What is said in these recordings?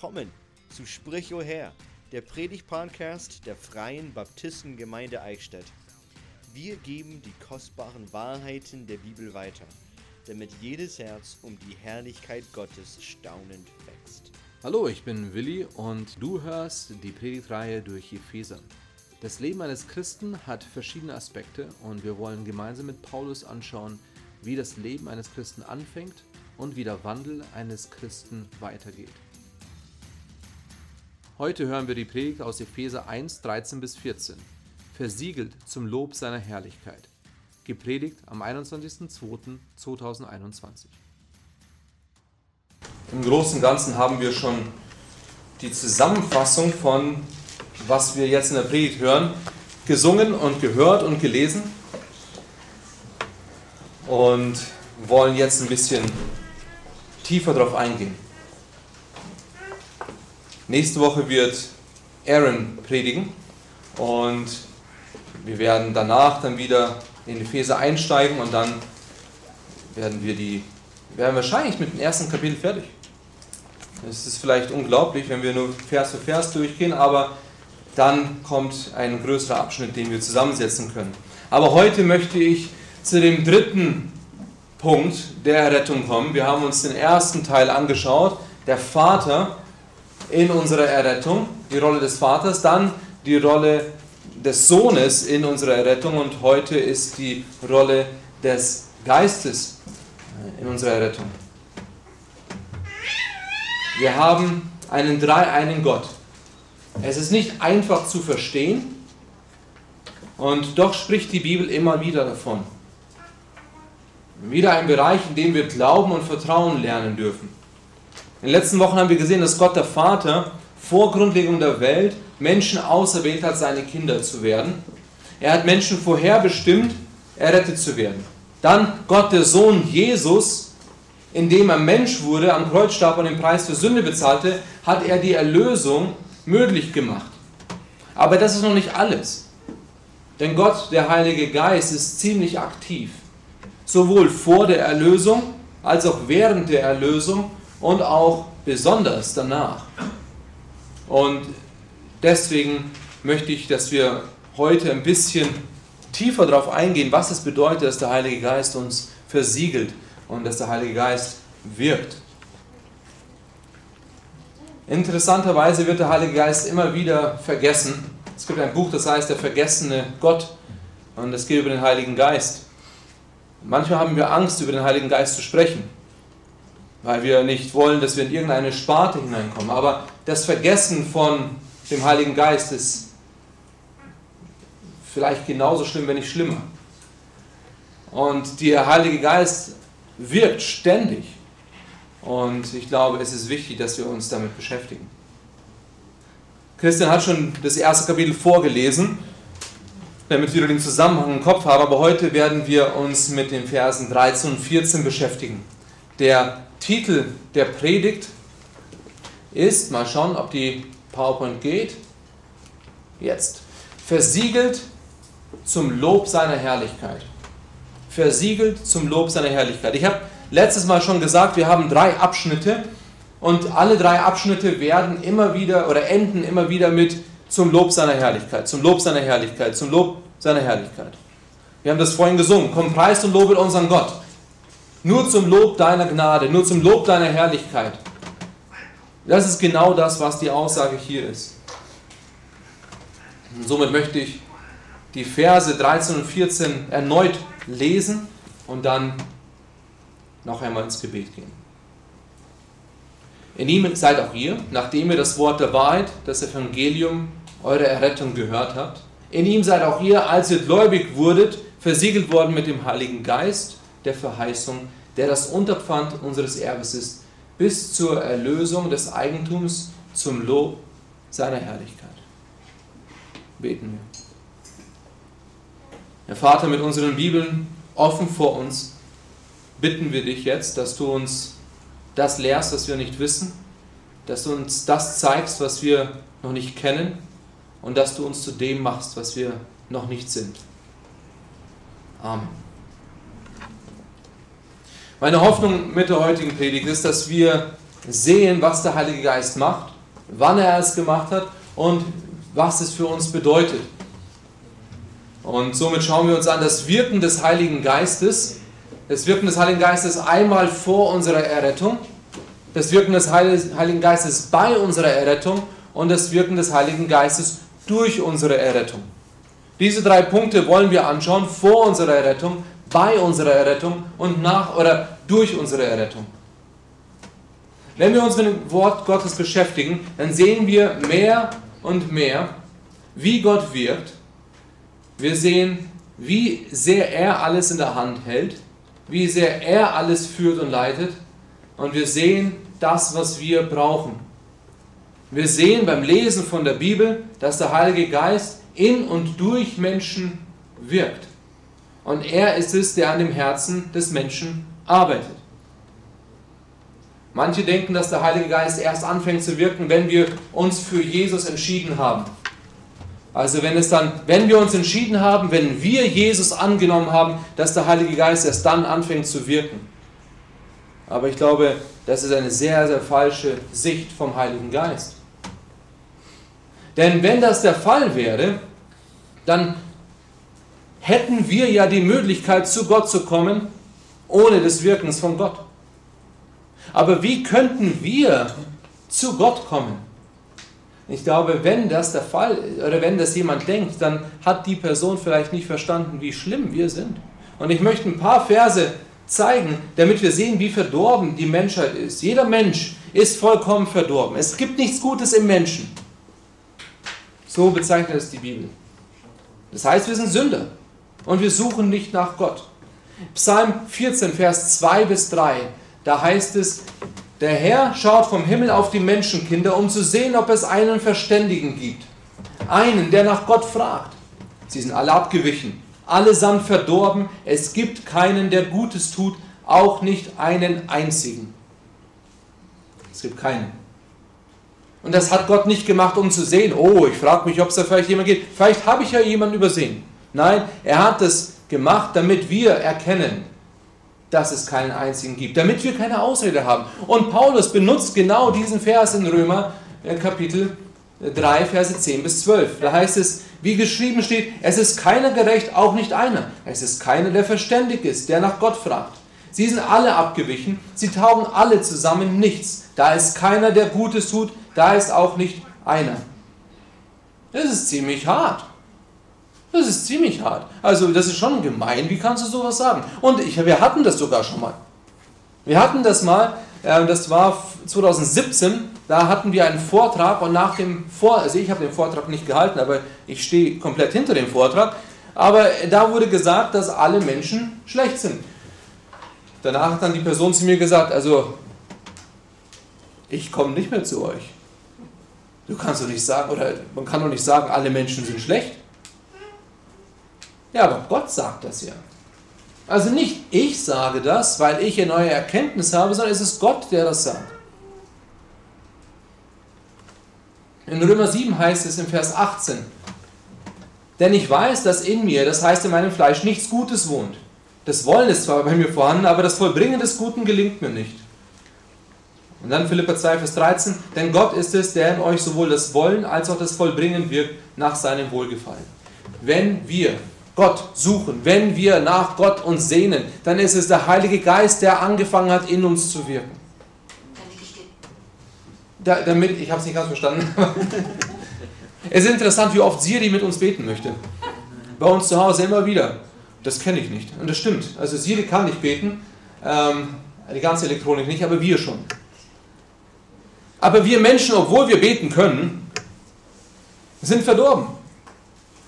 willkommen zu Sprich o Herr, der Predigt-Podcast der Freien Baptistengemeinde Eichstätt. Wir geben die kostbaren Wahrheiten der Bibel weiter, damit jedes Herz um die Herrlichkeit Gottes staunend wächst. Hallo, ich bin Willi und du hörst die Predigtreihe durch Epheser. Das Leben eines Christen hat verschiedene Aspekte und wir wollen gemeinsam mit Paulus anschauen, wie das Leben eines Christen anfängt und wie der Wandel eines Christen weitergeht. Heute hören wir die Predigt aus Epheser 1, 13 bis 14. Versiegelt zum Lob seiner Herrlichkeit. Gepredigt am 21.02.2021. Im Großen und Ganzen haben wir schon die Zusammenfassung von, was wir jetzt in der Predigt hören, gesungen und gehört und gelesen. Und wollen jetzt ein bisschen tiefer darauf eingehen. Nächste Woche wird Aaron predigen und wir werden danach dann wieder in Epheser einsteigen und dann werden wir die werden wahrscheinlich mit dem ersten Kapitel fertig. Es ist vielleicht unglaublich, wenn wir nur Vers für Vers durchgehen, aber dann kommt ein größerer Abschnitt, den wir zusammensetzen können. Aber heute möchte ich zu dem dritten Punkt der Errettung kommen. Wir haben uns den ersten Teil angeschaut, der Vater in unserer Errettung, die Rolle des Vaters, dann die Rolle des Sohnes in unserer Errettung und heute ist die Rolle des Geistes in unserer Errettung. Wir haben einen dreieinen Gott. Es ist nicht einfach zu verstehen und doch spricht die Bibel immer wieder davon. Wieder ein Bereich, in dem wir Glauben und Vertrauen lernen dürfen. In den letzten Wochen haben wir gesehen, dass Gott der Vater vor Grundlegung der Welt Menschen auserwählt hat, seine Kinder zu werden. Er hat Menschen vorherbestimmt, errettet zu werden. Dann Gott der Sohn Jesus, indem er Mensch wurde, am Kreuz starb und den Preis für Sünde bezahlte, hat er die Erlösung möglich gemacht. Aber das ist noch nicht alles. Denn Gott, der Heilige Geist, ist ziemlich aktiv sowohl vor der Erlösung als auch während der Erlösung und auch besonders danach. Und deswegen möchte ich, dass wir heute ein bisschen tiefer darauf eingehen, was es bedeutet, dass der Heilige Geist uns versiegelt und dass der Heilige Geist wirkt. Interessanterweise wird der Heilige Geist immer wieder vergessen. Es gibt ein Buch, das heißt Der vergessene Gott und es geht über den Heiligen Geist. Manchmal haben wir Angst, über den Heiligen Geist zu sprechen, weil wir nicht wollen, dass wir in irgendeine Sparte hineinkommen. Aber das Vergessen von dem Heiligen Geist ist vielleicht genauso schlimm, wenn nicht schlimmer. Und der Heilige Geist wirkt ständig. Und ich glaube, es ist wichtig, dass wir uns damit beschäftigen. Christian hat schon das erste Kapitel vorgelesen damit wir den Zusammenhang im Kopf haben. Aber heute werden wir uns mit den Versen 13 und 14 beschäftigen. Der Titel der Predigt ist, mal schauen, ob die PowerPoint geht, jetzt, versiegelt zum Lob seiner Herrlichkeit. Versiegelt zum Lob seiner Herrlichkeit. Ich habe letztes Mal schon gesagt, wir haben drei Abschnitte und alle drei Abschnitte werden immer wieder oder enden immer wieder mit zum Lob seiner Herrlichkeit, zum Lob seiner Herrlichkeit, zum Lob seiner Herrlichkeit. Wir haben das vorhin gesungen. Komm, preist und lobet unseren Gott. Nur zum Lob deiner Gnade, nur zum Lob deiner Herrlichkeit. Das ist genau das, was die Aussage hier ist. Und somit möchte ich die Verse 13 und 14 erneut lesen und dann noch einmal ins Gebet gehen. In ihm seid auch ihr, nachdem ihr das Wort der Wahrheit, das Evangelium eure Errettung gehört habt. In ihm seid auch ihr, als ihr gläubig wurdet, versiegelt worden mit dem Heiligen Geist der Verheißung, der das Unterpfand unseres Erbes ist, bis zur Erlösung des Eigentums zum Lob seiner Herrlichkeit. Beten wir. Herr Vater, mit unseren Bibeln offen vor uns, bitten wir dich jetzt, dass du uns das lehrst, was wir nicht wissen, dass du uns das zeigst, was wir noch nicht kennen und dass du uns zu dem machst, was wir noch nicht sind. Amen. Meine Hoffnung mit der heutigen Predigt ist, dass wir sehen, was der Heilige Geist macht, wann er es gemacht hat und was es für uns bedeutet. Und somit schauen wir uns an das Wirken des Heiligen Geistes. Das Wirken des Heiligen Geistes einmal vor unserer Errettung, das Wirken des Heiligen Geistes bei unserer Errettung und das Wirken des Heiligen Geistes durch unsere Errettung. Diese drei Punkte wollen wir anschauen vor unserer Errettung, bei unserer Errettung und nach oder durch unsere Errettung. Wenn wir uns mit dem Wort Gottes beschäftigen, dann sehen wir mehr und mehr, wie Gott wirkt. Wir sehen, wie sehr er alles in der Hand hält, wie sehr er alles führt und leitet. Und wir sehen das, was wir brauchen. Wir sehen beim Lesen von der Bibel, dass der Heilige Geist in und durch Menschen wirkt. Und er ist es, der an dem Herzen des Menschen arbeitet. Manche denken, dass der Heilige Geist erst anfängt zu wirken, wenn wir uns für Jesus entschieden haben. Also wenn es dann, wenn wir uns entschieden haben, wenn wir Jesus angenommen haben, dass der Heilige Geist erst dann anfängt zu wirken. Aber ich glaube, das ist eine sehr, sehr falsche Sicht vom Heiligen Geist. Denn wenn das der Fall wäre, dann hätten wir ja die Möglichkeit, zu Gott zu kommen, ohne des Wirkens von Gott. Aber wie könnten wir zu Gott kommen? Ich glaube, wenn das der Fall oder wenn das jemand denkt, dann hat die Person vielleicht nicht verstanden, wie schlimm wir sind. Und ich möchte ein paar Verse zeigen, damit wir sehen, wie verdorben die Menschheit ist. Jeder Mensch ist vollkommen verdorben. Es gibt nichts Gutes im Menschen. So bezeichnet es die Bibel. Das heißt, wir sind Sünder und wir suchen nicht nach Gott. Psalm 14, Vers 2 bis 3 da heißt es, der Herr schaut vom Himmel auf die Menschenkinder, um zu sehen, ob es einen Verständigen gibt. Einen, der nach Gott fragt. Sie sind alle abgewichen, allesamt verdorben. Es gibt keinen, der Gutes tut, auch nicht einen einzigen. Es gibt keinen. Und das hat Gott nicht gemacht, um zu sehen, oh, ich frage mich, ob es da vielleicht jemand gibt. Vielleicht habe ich ja jemanden übersehen. Nein, er hat es gemacht, damit wir erkennen, dass es keinen einzigen gibt, damit wir keine Ausrede haben. Und Paulus benutzt genau diesen Vers in Römer äh, Kapitel 3, Verse 10 bis 12. Da heißt es, wie geschrieben steht, es ist keiner gerecht, auch nicht einer. Es ist keiner, der verständig ist, der nach Gott fragt. Sie sind alle abgewichen, sie taugen alle zusammen nichts. Da ist keiner, der Gutes tut, da ist auch nicht einer. Das ist ziemlich hart. Das ist ziemlich hart. Also das ist schon gemein. Wie kannst du sowas sagen? Und ich, wir hatten das sogar schon mal. Wir hatten das mal, äh, das war 2017, da hatten wir einen Vortrag und nach dem Vortrag, also ich habe den Vortrag nicht gehalten, aber ich stehe komplett hinter dem Vortrag, aber da wurde gesagt, dass alle Menschen schlecht sind. Danach hat dann die Person zu mir gesagt, also ich komme nicht mehr zu euch. Du kannst doch nicht sagen, oder man kann doch nicht sagen, alle Menschen sind schlecht. Ja, aber Gott sagt das ja. Also nicht ich sage das, weil ich eine neue Erkenntnis habe, sondern es ist Gott, der das sagt. In Römer 7 heißt es im Vers 18, denn ich weiß, dass in mir, das heißt in meinem Fleisch, nichts Gutes wohnt. Das Wollen ist zwar bei mir vorhanden, aber das Vollbringen des Guten gelingt mir nicht. Und dann Philippa 2, Vers 13, denn Gott ist es, der in euch sowohl das Wollen als auch das Vollbringen wirkt nach seinem Wohlgefallen. Wenn wir Gott suchen, wenn wir nach Gott uns sehnen, dann ist es der Heilige Geist, der angefangen hat, in uns zu wirken. Da, damit, ich habe es nicht ganz verstanden. es ist interessant, wie oft Siri mit uns beten möchte. Bei uns zu Hause immer wieder. Das kenne ich nicht. Und das stimmt. Also Siri kann nicht beten, ähm, die ganze Elektronik nicht, aber wir schon. Aber wir Menschen, obwohl wir beten können, sind verdorben.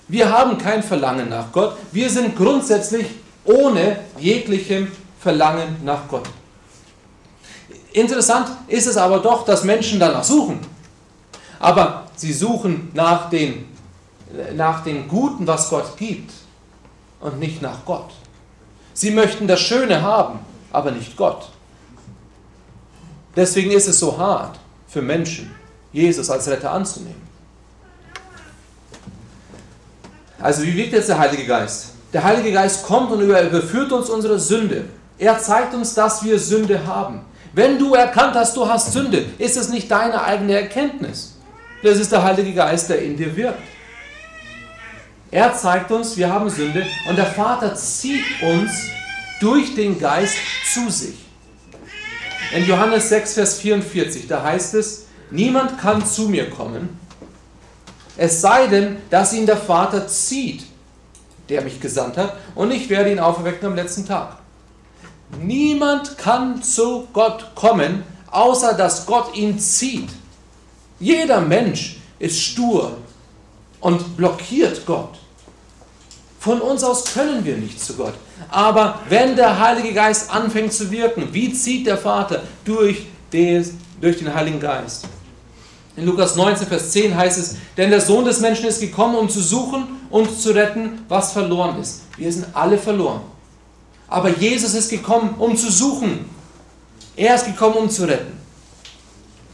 Wir haben kein Verlangen nach Gott. Wir sind grundsätzlich ohne jeglichem Verlangen nach Gott. Interessant ist es aber doch, dass Menschen danach suchen. Aber sie suchen nach dem, nach dem Guten, was Gott gibt und nicht nach Gott. Sie möchten das Schöne haben, aber nicht Gott. Deswegen ist es so hart für Menschen, Jesus als Retter anzunehmen. Also wie wirkt jetzt der Heilige Geist? Der Heilige Geist kommt und überführt uns unsere Sünde. Er zeigt uns, dass wir Sünde haben. Wenn du erkannt hast, du hast Sünde, ist es nicht deine eigene Erkenntnis. Das ist der Heilige Geist, der in dir wirkt. Er zeigt uns, wir haben Sünde und der Vater zieht uns durch den Geist zu sich. In Johannes 6, Vers 44, da heißt es, niemand kann zu mir kommen, es sei denn, dass ihn der Vater zieht, der mich gesandt hat, und ich werde ihn auferwecken am letzten Tag. Niemand kann zu Gott kommen, außer dass Gott ihn zieht. Jeder Mensch ist stur und blockiert Gott. Von uns aus können wir nicht zu Gott. Aber wenn der Heilige Geist anfängt zu wirken, wie zieht der Vater durch, des, durch den Heiligen Geist? In Lukas 19, Vers 10 heißt es, denn der Sohn des Menschen ist gekommen, um zu suchen und zu retten, was verloren ist. Wir sind alle verloren. Aber Jesus ist gekommen, um zu suchen. Er ist gekommen, um zu retten.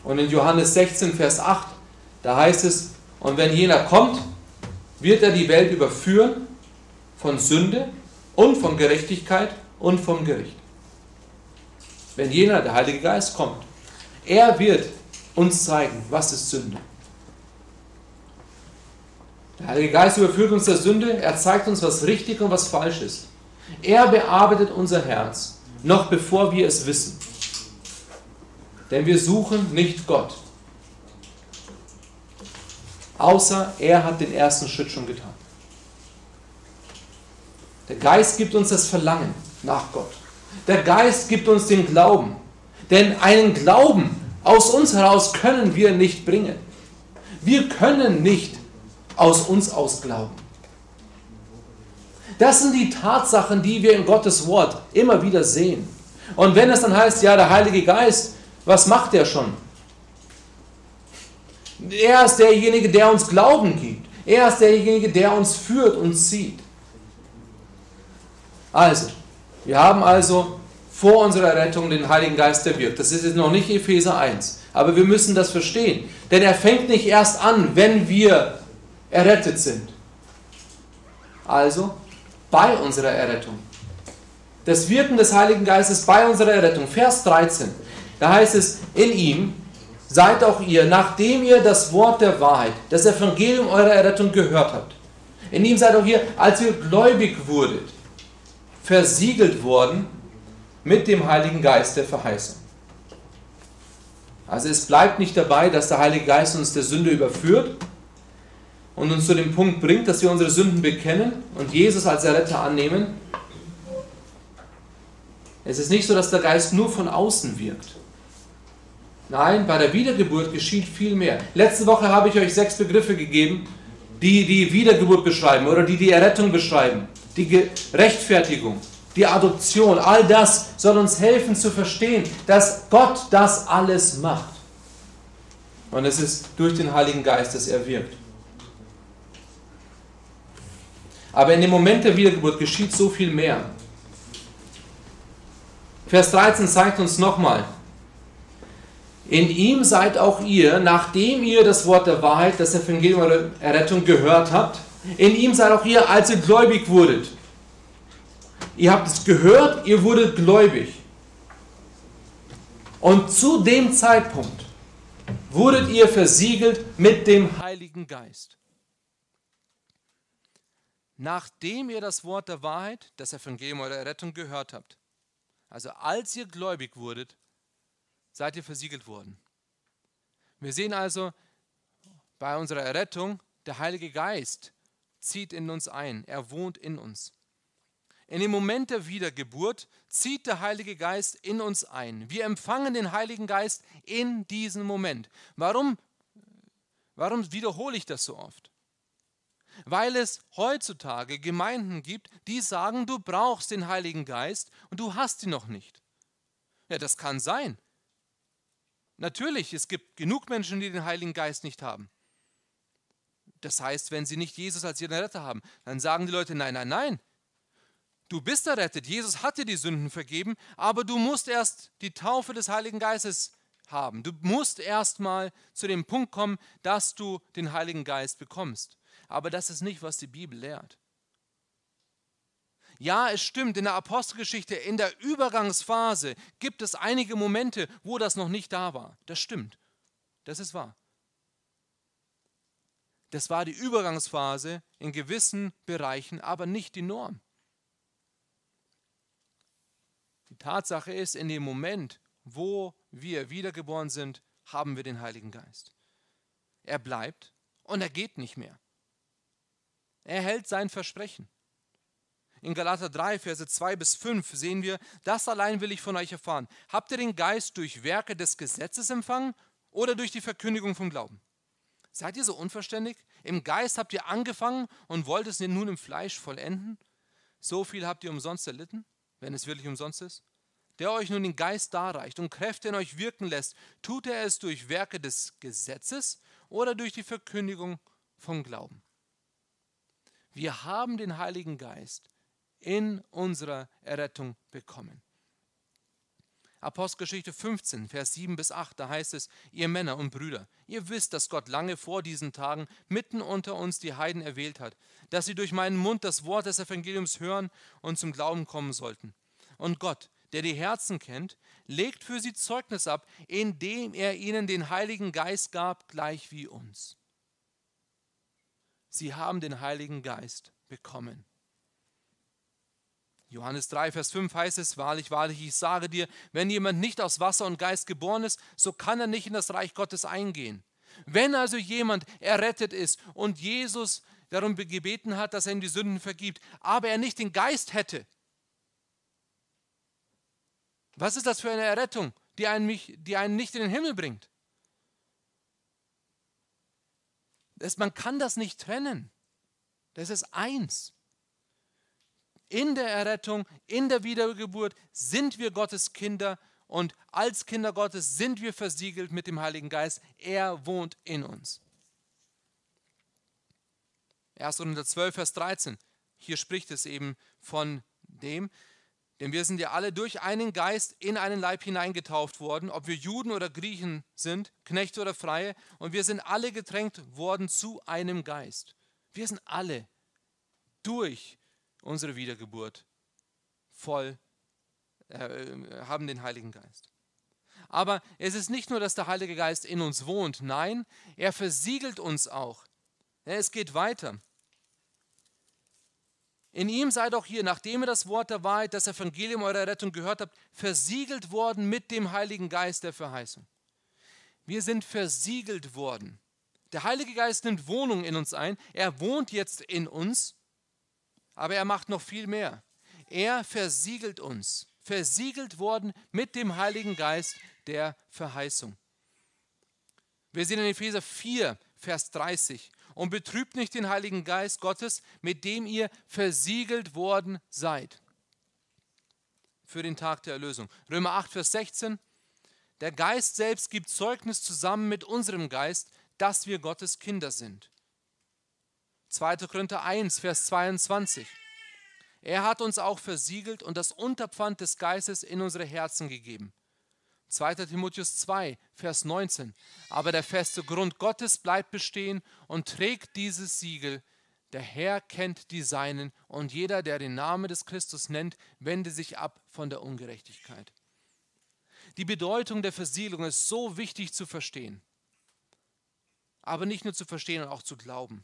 Und in Johannes 16, Vers 8, da heißt es, und wenn jener kommt, wird er die Welt überführen von Sünde und von Gerechtigkeit und vom Gericht. Wenn jener, der Heilige Geist, kommt, er wird uns zeigen, was ist Sünde. Der Heilige Geist überführt uns der Sünde, er zeigt uns, was richtig und was falsch ist. Er bearbeitet unser Herz, noch bevor wir es wissen. Denn wir suchen nicht Gott, außer er hat den ersten Schritt schon getan. Der Geist gibt uns das Verlangen nach Gott. Der Geist gibt uns den Glauben. Denn einen Glauben aus uns heraus können wir nicht bringen. Wir können nicht aus uns aus glauben. Das sind die Tatsachen, die wir in Gottes Wort immer wieder sehen. Und wenn es dann heißt, ja, der Heilige Geist, was macht er schon? Er ist derjenige, der uns Glauben gibt. Er ist derjenige, der uns führt und zieht. Also, wir haben also vor unserer Rettung den Heiligen Geist, der wirkt. Das ist jetzt noch nicht Epheser 1. Aber wir müssen das verstehen. Denn er fängt nicht erst an, wenn wir errettet sind. Also bei unserer Errettung. Das Wirken des Heiligen Geistes bei unserer Errettung. Vers 13. Da heißt es, in ihm seid auch ihr, nachdem ihr das Wort der Wahrheit, das Evangelium eurer Errettung gehört habt. In ihm seid auch ihr, als ihr gläubig wurdet versiegelt worden mit dem Heiligen Geist der Verheißung. Also es bleibt nicht dabei, dass der Heilige Geist uns der Sünde überführt und uns zu dem Punkt bringt, dass wir unsere Sünden bekennen und Jesus als Erretter annehmen. Es ist nicht so, dass der Geist nur von außen wirkt. Nein, bei der Wiedergeburt geschieht viel mehr. Letzte Woche habe ich euch sechs Begriffe gegeben, die die Wiedergeburt beschreiben oder die die Errettung beschreiben die Rechtfertigung, die Adoption, all das soll uns helfen zu verstehen, dass Gott das alles macht. Und es ist durch den Heiligen Geist, dass er wirkt. Aber in dem Moment der Wiedergeburt geschieht so viel mehr. Vers 13 zeigt uns nochmal, in ihm seid auch ihr, nachdem ihr das Wort der Wahrheit, das Evangelium der Errettung gehört habt, in ihm seid auch ihr, als ihr gläubig wurdet. Ihr habt es gehört, ihr wurdet gläubig. Und zu dem Zeitpunkt wurdet ihr versiegelt mit dem Heiligen Geist. Nachdem ihr das Wort der Wahrheit, das Evangelium eurer Errettung gehört habt, also als ihr gläubig wurdet, seid ihr versiegelt worden. Wir sehen also bei unserer Errettung, der Heilige Geist zieht in uns ein, er wohnt in uns. In dem Moment der Wiedergeburt zieht der Heilige Geist in uns ein. Wir empfangen den Heiligen Geist in diesem Moment. Warum, warum wiederhole ich das so oft? Weil es heutzutage Gemeinden gibt, die sagen, du brauchst den Heiligen Geist und du hast ihn noch nicht. Ja, das kann sein. Natürlich, es gibt genug Menschen, die den Heiligen Geist nicht haben. Das heißt, wenn sie nicht Jesus als ihren Retter haben, dann sagen die Leute, nein, nein, nein. Du bist errettet. Jesus hat dir die Sünden vergeben, aber du musst erst die Taufe des Heiligen Geistes haben. Du musst erst mal zu dem Punkt kommen, dass du den Heiligen Geist bekommst. Aber das ist nicht, was die Bibel lehrt. Ja, es stimmt, in der Apostelgeschichte, in der Übergangsphase gibt es einige Momente, wo das noch nicht da war. Das stimmt. Das ist wahr. Das war die Übergangsphase in gewissen Bereichen, aber nicht die Norm. Die Tatsache ist, in dem Moment, wo wir wiedergeboren sind, haben wir den Heiligen Geist. Er bleibt und er geht nicht mehr. Er hält sein Versprechen. In Galater 3, Verse 2 bis 5 sehen wir, das allein will ich von euch erfahren. Habt ihr den Geist durch Werke des Gesetzes empfangen oder durch die Verkündigung vom Glauben? Seid ihr so unverständig? Im Geist habt ihr angefangen und wollt es nun im Fleisch vollenden? So viel habt ihr umsonst erlitten, wenn es wirklich umsonst ist? Der euch nun den Geist darreicht und Kräfte in euch wirken lässt, tut er es durch Werke des Gesetzes oder durch die Verkündigung vom Glauben? Wir haben den Heiligen Geist in unserer Errettung bekommen. Apostelgeschichte 15, Vers 7 bis 8, da heißt es, ihr Männer und Brüder, ihr wisst, dass Gott lange vor diesen Tagen mitten unter uns die Heiden erwählt hat, dass sie durch meinen Mund das Wort des Evangeliums hören und zum Glauben kommen sollten. Und Gott, der die Herzen kennt, legt für sie Zeugnis ab, indem er ihnen den Heiligen Geist gab, gleich wie uns. Sie haben den Heiligen Geist bekommen. Johannes 3, Vers 5 heißt es, wahrlich, wahrlich, ich sage dir, wenn jemand nicht aus Wasser und Geist geboren ist, so kann er nicht in das Reich Gottes eingehen. Wenn also jemand errettet ist und Jesus darum gebeten hat, dass er ihm die Sünden vergibt, aber er nicht den Geist hätte, was ist das für eine Errettung, die einen, mich, die einen nicht in den Himmel bringt? Das, man kann das nicht trennen. Das ist eins in der Errettung, in der Wiedergeburt sind wir Gottes Kinder und als Kinder Gottes sind wir versiegelt mit dem Heiligen Geist. Er wohnt in uns. 1. Korinther 12, Vers 13. Hier spricht es eben von dem, denn wir sind ja alle durch einen Geist in einen Leib hineingetauft worden, ob wir Juden oder Griechen sind, Knechte oder Freie, und wir sind alle getränkt worden zu einem Geist. Wir sind alle durch unsere Wiedergeburt voll, äh, haben den Heiligen Geist. Aber es ist nicht nur, dass der Heilige Geist in uns wohnt, nein, er versiegelt uns auch. Es geht weiter. In ihm seid auch hier, nachdem ihr das Wort der Wahrheit, das Evangelium eurer Rettung gehört habt, versiegelt worden mit dem Heiligen Geist der Verheißung. Wir sind versiegelt worden. Der Heilige Geist nimmt Wohnung in uns ein. Er wohnt jetzt in uns. Aber er macht noch viel mehr. Er versiegelt uns, versiegelt worden mit dem Heiligen Geist der Verheißung. Wir sehen in Epheser 4, Vers 30. Und betrübt nicht den Heiligen Geist Gottes, mit dem ihr versiegelt worden seid. Für den Tag der Erlösung. Römer 8, Vers 16. Der Geist selbst gibt Zeugnis zusammen mit unserem Geist, dass wir Gottes Kinder sind. 2. Korinther 1, Vers 22. Er hat uns auch versiegelt und das Unterpfand des Geistes in unsere Herzen gegeben. 2. Timotheus 2, Vers 19. Aber der feste Grund Gottes bleibt bestehen und trägt dieses Siegel. Der Herr kennt die Seinen und jeder, der den Namen des Christus nennt, wende sich ab von der Ungerechtigkeit. Die Bedeutung der Versiegelung ist so wichtig zu verstehen. Aber nicht nur zu verstehen, sondern auch zu glauben.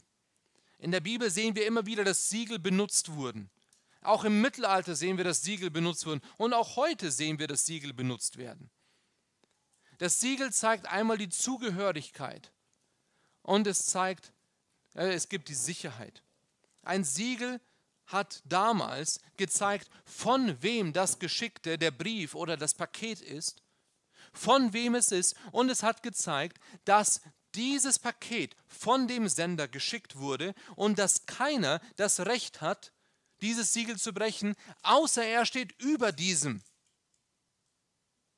In der Bibel sehen wir immer wieder, dass Siegel benutzt wurden. Auch im Mittelalter sehen wir, dass Siegel benutzt wurden. Und auch heute sehen wir, dass Siegel benutzt werden. Das Siegel zeigt einmal die Zugehörigkeit und es zeigt, äh, es gibt die Sicherheit. Ein Siegel hat damals gezeigt, von wem das Geschickte, der Brief oder das Paket ist, von wem es ist und es hat gezeigt, dass dieses Paket von dem Sender geschickt wurde und dass keiner das Recht hat, dieses Siegel zu brechen, außer er steht über diesem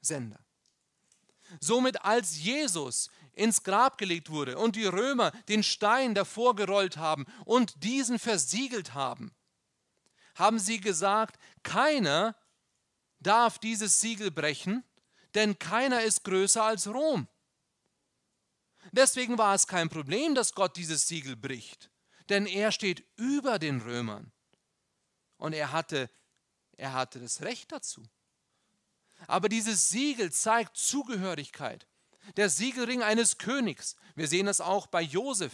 Sender. Somit als Jesus ins Grab gelegt wurde und die Römer den Stein davor gerollt haben und diesen versiegelt haben, haben sie gesagt, keiner darf dieses Siegel brechen, denn keiner ist größer als Rom. Deswegen war es kein Problem, dass Gott dieses Siegel bricht, denn er steht über den Römern. Und er hatte, er hatte das Recht dazu. Aber dieses Siegel zeigt Zugehörigkeit. Der Siegelring eines Königs. Wir sehen das auch bei Josef,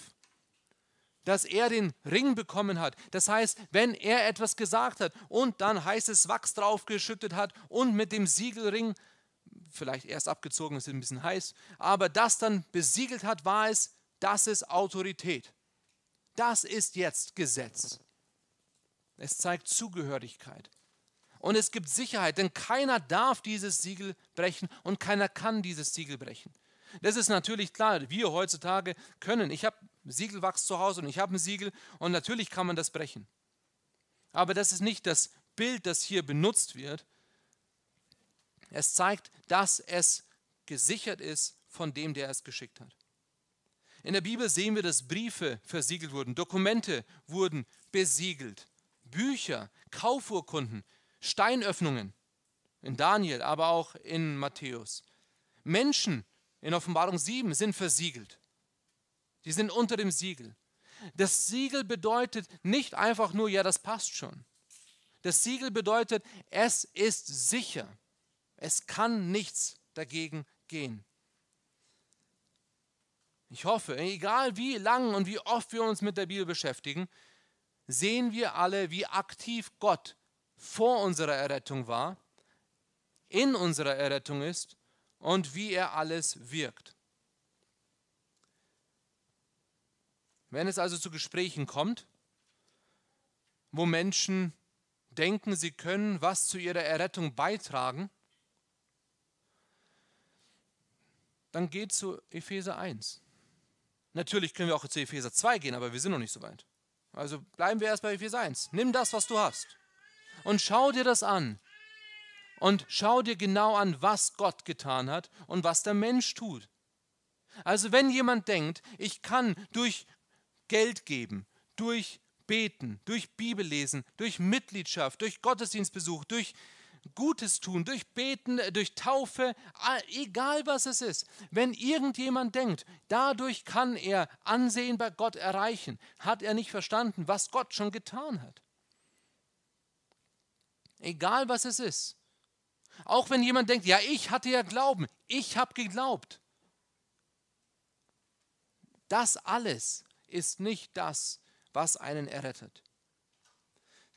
dass er den Ring bekommen hat. Das heißt, wenn er etwas gesagt hat und dann heißes Wachs draufgeschüttet hat und mit dem Siegelring, vielleicht erst abgezogen, ist ein bisschen heiß, aber das dann besiegelt hat, war es, das ist Autorität. Das ist jetzt Gesetz. Es zeigt Zugehörigkeit. Und es gibt Sicherheit, denn keiner darf dieses Siegel brechen und keiner kann dieses Siegel brechen. Das ist natürlich klar, wir heutzutage können. Ich habe Siegelwachs zu Hause und ich habe ein Siegel und natürlich kann man das brechen. Aber das ist nicht das Bild, das hier benutzt wird. Es zeigt, dass es gesichert ist von dem, der es geschickt hat. In der Bibel sehen wir, dass Briefe versiegelt wurden, Dokumente wurden besiegelt, Bücher, Kaufurkunden, Steinöffnungen in Daniel, aber auch in Matthäus. Menschen in Offenbarung 7 sind versiegelt. Die sind unter dem Siegel. Das Siegel bedeutet nicht einfach nur, ja, das passt schon. Das Siegel bedeutet, es ist sicher. Es kann nichts dagegen gehen. Ich hoffe, egal wie lang und wie oft wir uns mit der Bibel beschäftigen, sehen wir alle, wie aktiv Gott vor unserer Errettung war, in unserer Errettung ist und wie er alles wirkt. Wenn es also zu Gesprächen kommt, wo Menschen denken, sie können was zu ihrer Errettung beitragen, dann geht zu Epheser 1. Natürlich können wir auch zu Epheser 2 gehen, aber wir sind noch nicht so weit. Also bleiben wir erst bei Epheser 1. Nimm das, was du hast und schau dir das an. Und schau dir genau an, was Gott getan hat und was der Mensch tut. Also wenn jemand denkt, ich kann durch Geld geben, durch Beten, durch Bibellesen, durch Mitgliedschaft, durch Gottesdienstbesuch, durch Gutes tun, durch Beten, durch Taufe, egal was es ist. Wenn irgendjemand denkt, dadurch kann er Ansehen bei Gott erreichen, hat er nicht verstanden, was Gott schon getan hat. Egal was es ist. Auch wenn jemand denkt, ja, ich hatte ja Glauben, ich habe geglaubt. Das alles ist nicht das, was einen errettet.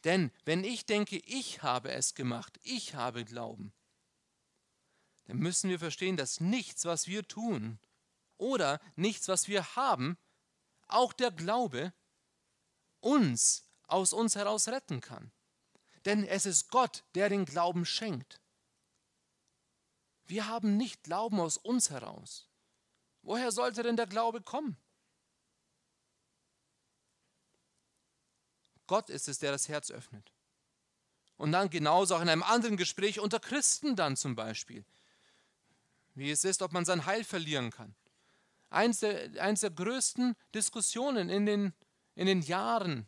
Denn wenn ich denke, ich habe es gemacht, ich habe Glauben, dann müssen wir verstehen, dass nichts, was wir tun oder nichts, was wir haben, auch der Glaube uns aus uns heraus retten kann. Denn es ist Gott, der den Glauben schenkt. Wir haben nicht Glauben aus uns heraus. Woher sollte denn der Glaube kommen? Gott ist es, der das Herz öffnet. Und dann genauso auch in einem anderen Gespräch unter Christen dann zum Beispiel, wie es ist, ob man sein Heil verlieren kann. Eins der, eins der größten Diskussionen in den, in den Jahren,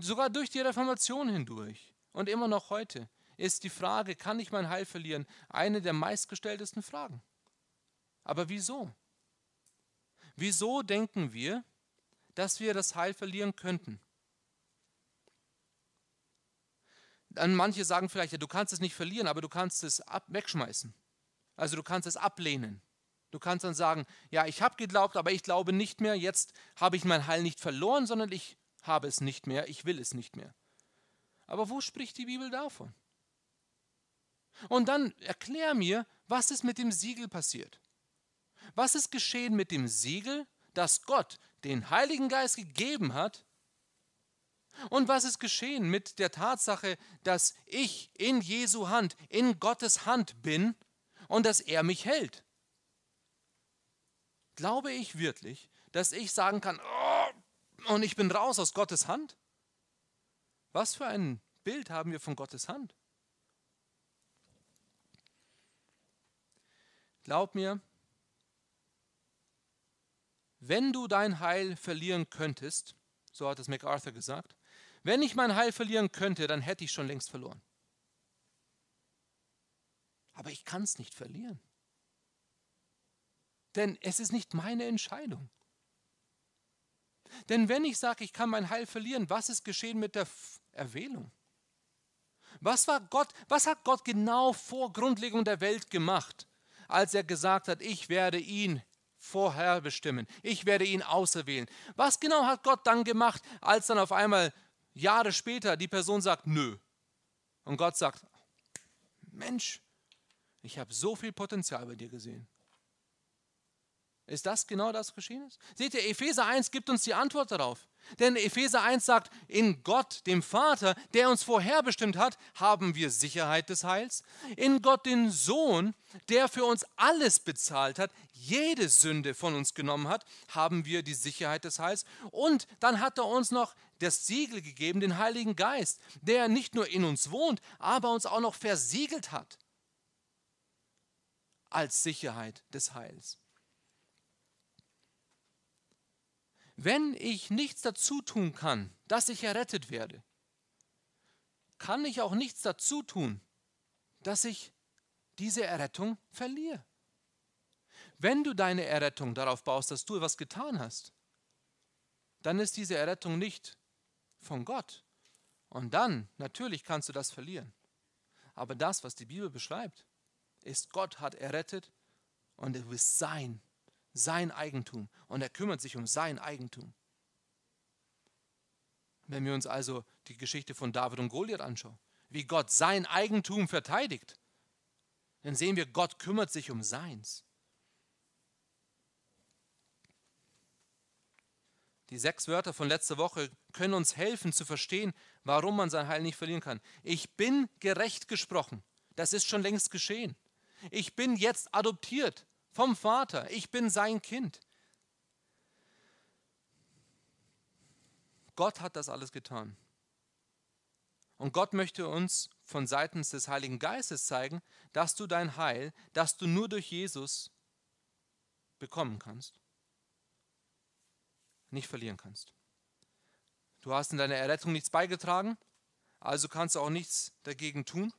sogar durch die Reformation hindurch und immer noch heute, ist die Frage, kann ich mein Heil verlieren, eine der meistgestelltesten Fragen. Aber wieso? Wieso denken wir, dass wir das Heil verlieren könnten. Dann manche sagen vielleicht, ja, du kannst es nicht verlieren, aber du kannst es ab wegschmeißen. Also du kannst es ablehnen. Du kannst dann sagen, ja, ich habe geglaubt, aber ich glaube nicht mehr. Jetzt habe ich mein Heil nicht verloren, sondern ich habe es nicht mehr, ich will es nicht mehr. Aber wo spricht die Bibel davon? Und dann erklär mir, was ist mit dem Siegel passiert? Was ist geschehen mit dem Siegel, das Gott den Heiligen Geist gegeben hat? Und was ist geschehen mit der Tatsache, dass ich in Jesu Hand, in Gottes Hand bin und dass er mich hält? Glaube ich wirklich, dass ich sagen kann, oh, und ich bin raus aus Gottes Hand? Was für ein Bild haben wir von Gottes Hand? Glaub mir, wenn du dein Heil verlieren könntest, so hat es MacArthur gesagt, wenn ich mein Heil verlieren könnte, dann hätte ich schon längst verloren. Aber ich kann es nicht verlieren. Denn es ist nicht meine Entscheidung. Denn wenn ich sage, ich kann mein Heil verlieren, was ist geschehen mit der Erwählung? Was, war Gott, was hat Gott genau vor Grundlegung der Welt gemacht, als er gesagt hat, ich werde ihn vorherbestimmen, ich werde ihn auserwählen? Was genau hat Gott dann gemacht, als dann auf einmal Jahre später die Person sagt, nö. Und Gott sagt, Mensch, ich habe so viel Potenzial bei dir gesehen. Ist das genau das geschehen ist? Seht ihr, Epheser 1 gibt uns die Antwort darauf. Denn Epheser 1 sagt, in Gott, dem Vater, der uns vorherbestimmt hat, haben wir Sicherheit des Heils. In Gott, den Sohn, der für uns alles bezahlt hat, jede Sünde von uns genommen hat, haben wir die Sicherheit des Heils. Und dann hat er uns noch das Siegel gegeben, den Heiligen Geist, der nicht nur in uns wohnt, aber uns auch noch versiegelt hat als Sicherheit des Heils. Wenn ich nichts dazu tun kann, dass ich errettet werde, kann ich auch nichts dazu tun, dass ich diese Errettung verliere. Wenn du deine Errettung darauf baust, dass du etwas getan hast, dann ist diese Errettung nicht von Gott. Und dann, natürlich kannst du das verlieren. Aber das, was die Bibel beschreibt, ist, Gott hat errettet und du bist sein sein Eigentum und er kümmert sich um sein Eigentum. Wenn wir uns also die Geschichte von David und Goliath anschauen, wie Gott sein Eigentum verteidigt, dann sehen wir, Gott kümmert sich um seins. Die sechs Wörter von letzter Woche können uns helfen zu verstehen, warum man sein Heil nicht verlieren kann. Ich bin gerecht gesprochen. Das ist schon längst geschehen. Ich bin jetzt adoptiert vom Vater. Ich bin sein Kind. Gott hat das alles getan. Und Gott möchte uns von seitens des Heiligen Geistes zeigen, dass du dein Heil, das du nur durch Jesus bekommen kannst, nicht verlieren kannst. Du hast in deiner Errettung nichts beigetragen, also kannst du auch nichts dagegen tun.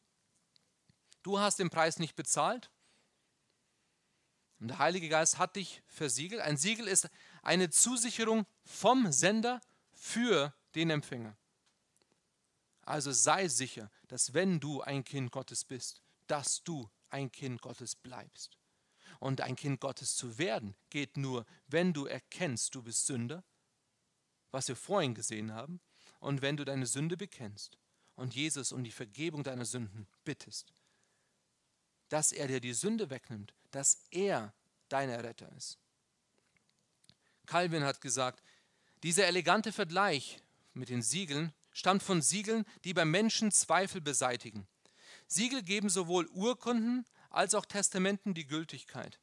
Du hast den Preis nicht bezahlt, und der Heilige Geist hat dich versiegelt. Ein Siegel ist eine Zusicherung vom Sender für den Empfänger. Also sei sicher, dass wenn du ein Kind Gottes bist, dass du ein Kind Gottes bleibst. Und ein Kind Gottes zu werden geht nur, wenn du erkennst, du bist Sünder, was wir vorhin gesehen haben, und wenn du deine Sünde bekennst und Jesus um die Vergebung deiner Sünden bittest, dass er dir die Sünde wegnimmt, dass er dein Erretter ist. Calvin hat gesagt, dieser elegante Vergleich mit den Siegeln stammt von Siegeln, die beim Menschen Zweifel beseitigen. Siegel geben sowohl Urkunden als auch Testamenten die Gültigkeit.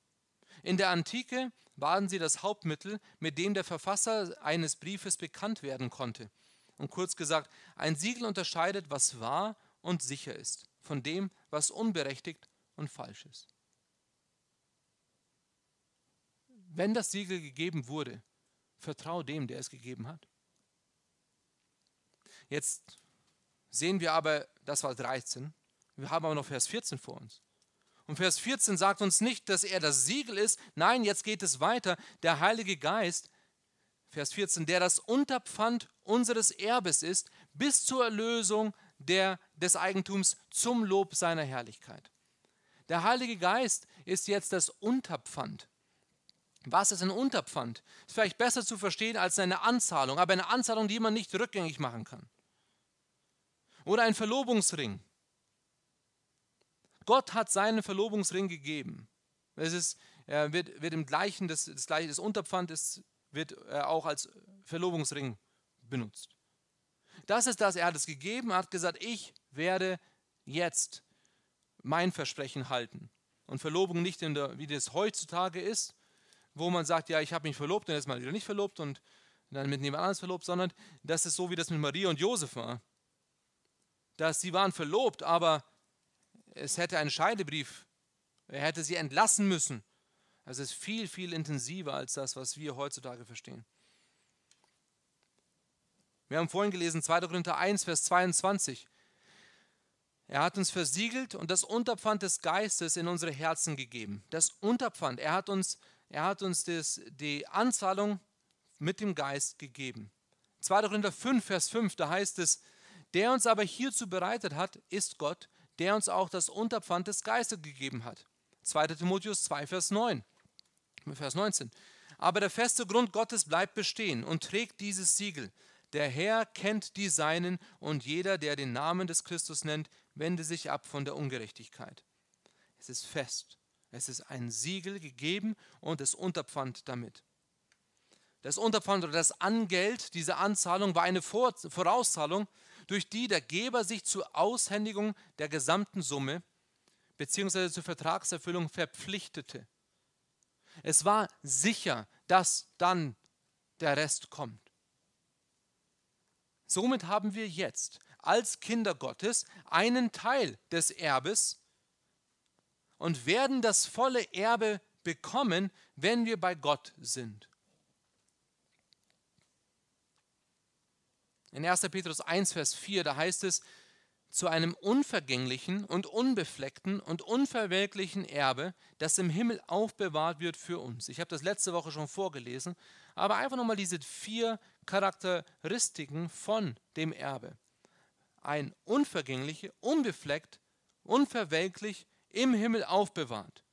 In der Antike waren sie das Hauptmittel, mit dem der Verfasser eines Briefes bekannt werden konnte. Und kurz gesagt, ein Siegel unterscheidet, was wahr und sicher ist, von dem, was unberechtigt und falsch ist. Wenn das Siegel gegeben wurde, vertraue dem, der es gegeben hat. Jetzt sehen wir aber, das war 13, wir haben aber noch Vers 14 vor uns. Und Vers 14 sagt uns nicht, dass er das Siegel ist. Nein, jetzt geht es weiter. Der Heilige Geist, Vers 14, der das Unterpfand unseres Erbes ist, bis zur Erlösung der, des Eigentums zum Lob seiner Herrlichkeit. Der Heilige Geist ist jetzt das Unterpfand. Was ist ein Unterpfand? Ist vielleicht besser zu verstehen als eine Anzahlung, aber eine Anzahlung, die man nicht rückgängig machen kann. Oder ein Verlobungsring. Gott hat seinen Verlobungsring gegeben. Es ist, wird, wird im gleichen, das, das gleiche, das Unterpfand ist, wird äh, auch als Verlobungsring benutzt. Das ist das, er hat es gegeben, er hat gesagt, ich werde jetzt mein Versprechen halten. Und Verlobung nicht, in der, wie das heutzutage ist, wo man sagt, ja, ich habe mich verlobt und jetzt mal wieder nicht verlobt und dann mit jemand anderes verlobt, sondern das ist so, wie das mit Maria und Josef war. Dass sie waren verlobt, aber es hätte einen Scheidebrief, er hätte sie entlassen müssen. Also es ist viel, viel intensiver als das, was wir heutzutage verstehen. Wir haben vorhin gelesen, 2. Korinther 1, Vers 22. Er hat uns versiegelt und das Unterpfand des Geistes in unsere Herzen gegeben. Das Unterpfand, er hat uns er hat uns das, die Anzahlung mit dem Geist gegeben. 2. Korinther 5, Vers 5, da heißt es, der uns aber hierzu bereitet hat, ist Gott, der uns auch das Unterpfand des Geistes gegeben hat. 2. Timotheus 2, Vers 9. Vers 19. Aber der feste Grund Gottes bleibt bestehen und trägt dieses Siegel. Der Herr kennt die Seinen und jeder, der den Namen des Christus nennt, wende sich ab von der Ungerechtigkeit. Es ist fest. Es ist ein Siegel gegeben und es Unterpfand damit. Das Unterpfand oder das Angeld, diese Anzahlung war eine Vorauszahlung, durch die der Geber sich zur Aushändigung der gesamten Summe bzw. zur Vertragserfüllung verpflichtete. Es war sicher, dass dann der Rest kommt. Somit haben wir jetzt als Kinder Gottes einen Teil des Erbes und werden das volle Erbe bekommen, wenn wir bei Gott sind. In 1. Petrus 1, Vers 4, da heißt es, zu einem unvergänglichen und unbefleckten und unverwelklichen Erbe, das im Himmel aufbewahrt wird für uns. Ich habe das letzte Woche schon vorgelesen, aber einfach nochmal diese vier Charakteristiken von dem Erbe. Ein unvergängliche, unbefleckt, unverwelklich, im Himmel aufbewahrt.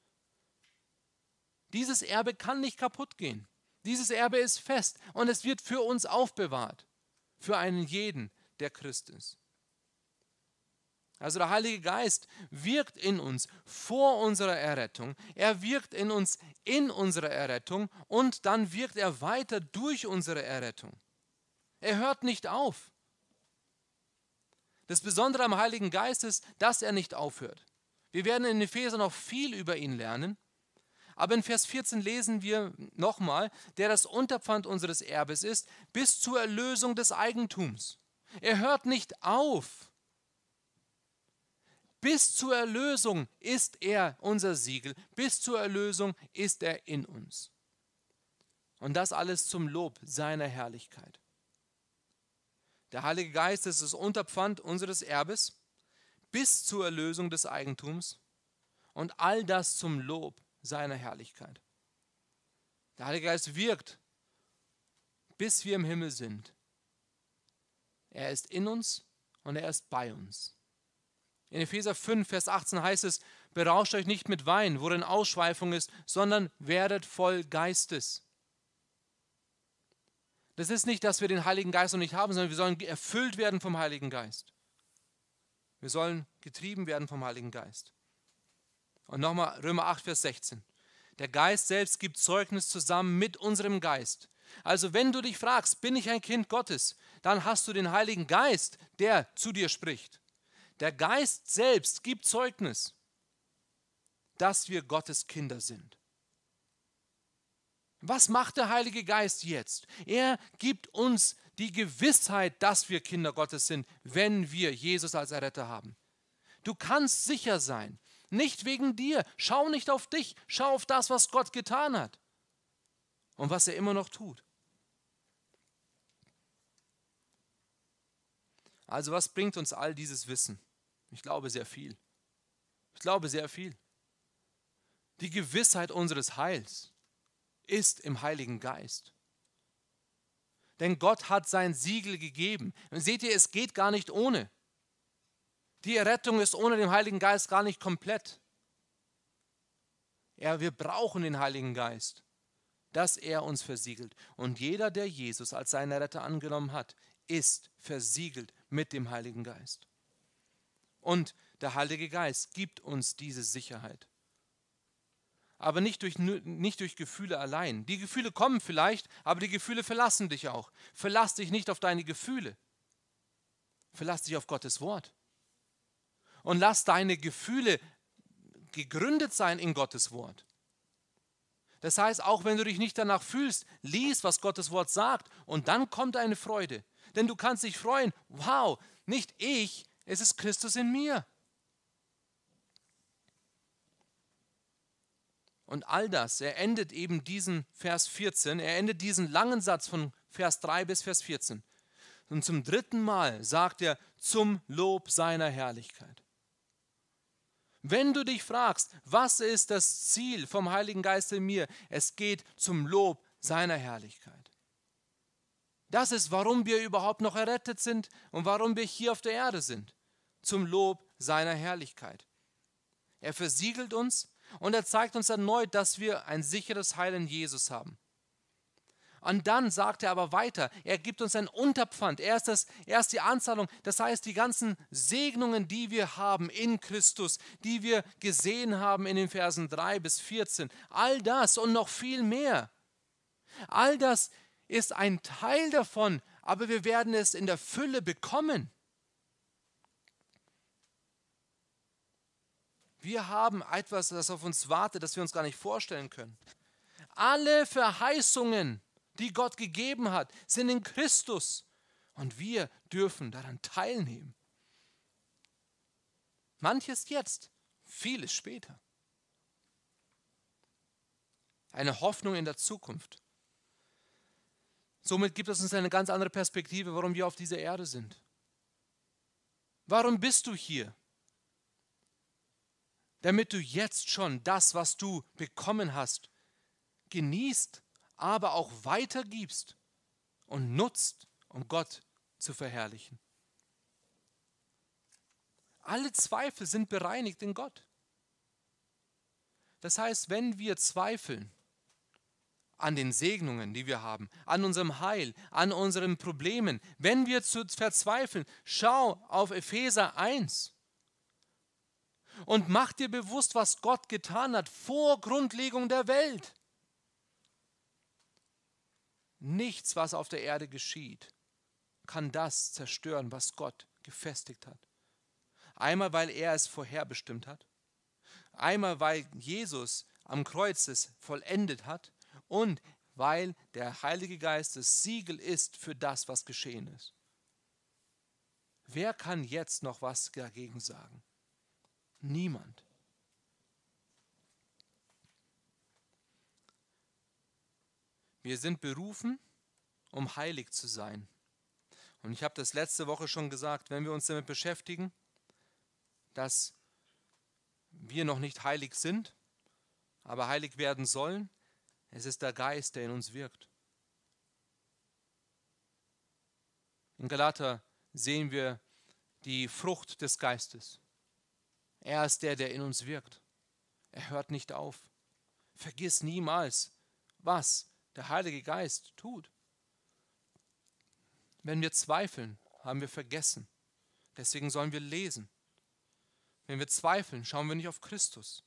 Dieses Erbe kann nicht kaputt gehen. Dieses Erbe ist fest und es wird für uns aufbewahrt. Für einen jeden, der Christ ist. Also der Heilige Geist wirkt in uns vor unserer Errettung. Er wirkt in uns in unserer Errettung und dann wirkt er weiter durch unsere Errettung. Er hört nicht auf. Das Besondere am Heiligen Geist ist, dass er nicht aufhört. Wir werden in Epheser noch viel über ihn lernen. Aber in Vers 14 lesen wir nochmal, der das Unterpfand unseres Erbes ist, bis zur Erlösung des Eigentums. Er hört nicht auf. Bis zur Erlösung ist er unser Siegel. Bis zur Erlösung ist er in uns. Und das alles zum Lob seiner Herrlichkeit. Der Heilige Geist ist das Unterpfand unseres Erbes bis zur Erlösung des Eigentums und all das zum Lob seiner Herrlichkeit. Der Heilige Geist wirkt, bis wir im Himmel sind. Er ist in uns und er ist bei uns. In Epheser 5, Vers 18 heißt es, berauscht euch nicht mit Wein, worin Ausschweifung ist, sondern werdet voll Geistes. Das ist nicht, dass wir den Heiligen Geist noch nicht haben, sondern wir sollen erfüllt werden vom Heiligen Geist. Wir sollen getrieben werden vom Heiligen Geist. Und nochmal Römer 8, Vers 16. Der Geist selbst gibt Zeugnis zusammen mit unserem Geist. Also wenn du dich fragst, bin ich ein Kind Gottes, dann hast du den Heiligen Geist, der zu dir spricht. Der Geist selbst gibt Zeugnis, dass wir Gottes Kinder sind. Was macht der Heilige Geist jetzt? Er gibt uns die Gewissheit, dass wir Kinder Gottes sind, wenn wir Jesus als Erretter haben. Du kannst sicher sein, nicht wegen dir. Schau nicht auf dich, schau auf das, was Gott getan hat und was er immer noch tut. Also was bringt uns all dieses Wissen? Ich glaube sehr viel. Ich glaube sehr viel. Die Gewissheit unseres Heils ist im Heiligen Geist. Denn Gott hat sein Siegel gegeben. Und seht ihr, es geht gar nicht ohne. Die Errettung ist ohne den Heiligen Geist gar nicht komplett. Ja, wir brauchen den Heiligen Geist, dass er uns versiegelt. Und jeder, der Jesus als seinen Retter angenommen hat, ist versiegelt mit dem Heiligen Geist. Und der Heilige Geist gibt uns diese Sicherheit. Aber nicht durch, nicht durch Gefühle allein. Die Gefühle kommen vielleicht, aber die Gefühle verlassen dich auch. Verlass dich nicht auf deine Gefühle. Verlass dich auf Gottes Wort. Und lass deine Gefühle gegründet sein in Gottes Wort. Das heißt, auch wenn du dich nicht danach fühlst, lies, was Gottes Wort sagt und dann kommt eine Freude. Denn du kannst dich freuen, wow, nicht ich, es ist Christus in mir. Und all das, er endet eben diesen Vers 14, er endet diesen langen Satz von Vers 3 bis Vers 14. Und zum dritten Mal sagt er zum Lob seiner Herrlichkeit. Wenn du dich fragst, was ist das Ziel vom Heiligen Geist in mir? Es geht zum Lob seiner Herrlichkeit. Das ist, warum wir überhaupt noch errettet sind und warum wir hier auf der Erde sind. Zum Lob seiner Herrlichkeit. Er versiegelt uns und er zeigt uns erneut, dass wir ein sicheres Heil in Jesus haben. Und dann sagt er aber weiter, er gibt uns ein Unterpfand. Er ist, das, er ist die Anzahlung. Das heißt, die ganzen Segnungen, die wir haben in Christus, die wir gesehen haben in den Versen 3 bis 14, all das und noch viel mehr. All das ist ein Teil davon, aber wir werden es in der Fülle bekommen. Wir haben etwas, das auf uns wartet, das wir uns gar nicht vorstellen können. Alle Verheißungen, die Gott gegeben hat, sind in Christus. Und wir dürfen daran teilnehmen. Manches jetzt, vieles später. Eine Hoffnung in der Zukunft. Somit gibt es uns eine ganz andere Perspektive, warum wir auf dieser Erde sind. Warum bist du hier? Damit du jetzt schon das, was du bekommen hast, genießt, aber auch weitergibst und nutzt, um Gott zu verherrlichen. Alle Zweifel sind bereinigt in Gott. Das heißt, wenn wir zweifeln an den Segnungen, die wir haben, an unserem Heil, an unseren Problemen, wenn wir zu verzweifeln, schau auf Epheser 1 und mach dir bewusst, was Gott getan hat vor Grundlegung der Welt. Nichts, was auf der Erde geschieht, kann das zerstören, was Gott gefestigt hat. Einmal, weil er es vorherbestimmt hat, einmal, weil Jesus am Kreuz es vollendet hat und weil der Heilige Geist das Siegel ist für das, was geschehen ist. Wer kann jetzt noch was dagegen sagen? Niemand. Wir sind berufen, um heilig zu sein. Und ich habe das letzte Woche schon gesagt, wenn wir uns damit beschäftigen, dass wir noch nicht heilig sind, aber heilig werden sollen, es ist der Geist, der in uns wirkt. In Galater sehen wir die Frucht des Geistes. Er ist der, der in uns wirkt. Er hört nicht auf. Vergiss niemals, was der Heilige Geist tut. Wenn wir zweifeln, haben wir vergessen. Deswegen sollen wir lesen. Wenn wir zweifeln, schauen wir nicht auf Christus.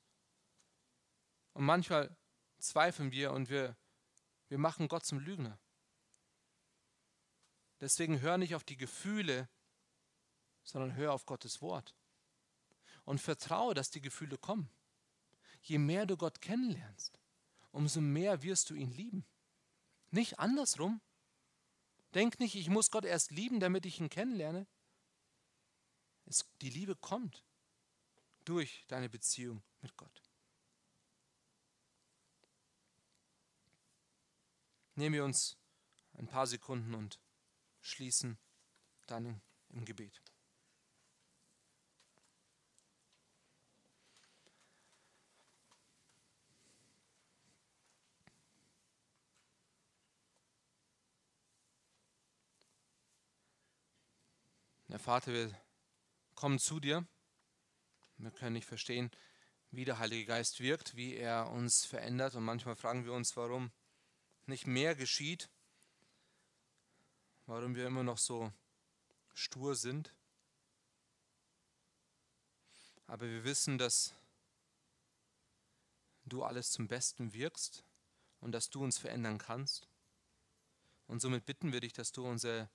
Und manchmal zweifeln wir und wir, wir machen Gott zum Lügner. Deswegen hör nicht auf die Gefühle, sondern hör auf Gottes Wort und vertraue, dass die Gefühle kommen. Je mehr du Gott kennenlernst, umso mehr wirst du ihn lieben. Nicht andersrum. Denk nicht, ich muss Gott erst lieben, damit ich ihn kennenlerne. Es, die Liebe kommt durch deine Beziehung mit Gott. Nehmen wir uns ein paar Sekunden und schließen dann im Gebet. Der Vater, wir kommen zu dir. Wir können nicht verstehen, wie der Heilige Geist wirkt, wie er uns verändert. Und manchmal fragen wir uns, warum nicht mehr geschieht, warum wir immer noch so stur sind. Aber wir wissen, dass du alles zum Besten wirkst und dass du uns verändern kannst. Und somit bitten wir dich, dass du unser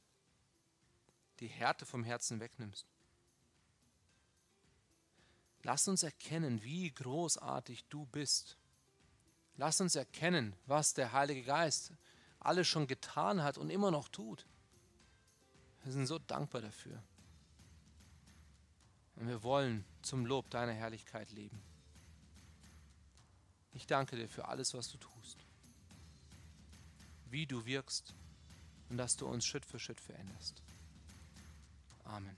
die Härte vom Herzen wegnimmst. Lass uns erkennen, wie großartig du bist. Lass uns erkennen, was der Heilige Geist alles schon getan hat und immer noch tut. Wir sind so dankbar dafür. Und wir wollen zum Lob deiner Herrlichkeit leben. Ich danke dir für alles, was du tust, wie du wirkst und dass du uns Schritt für Schritt veränderst. Amen.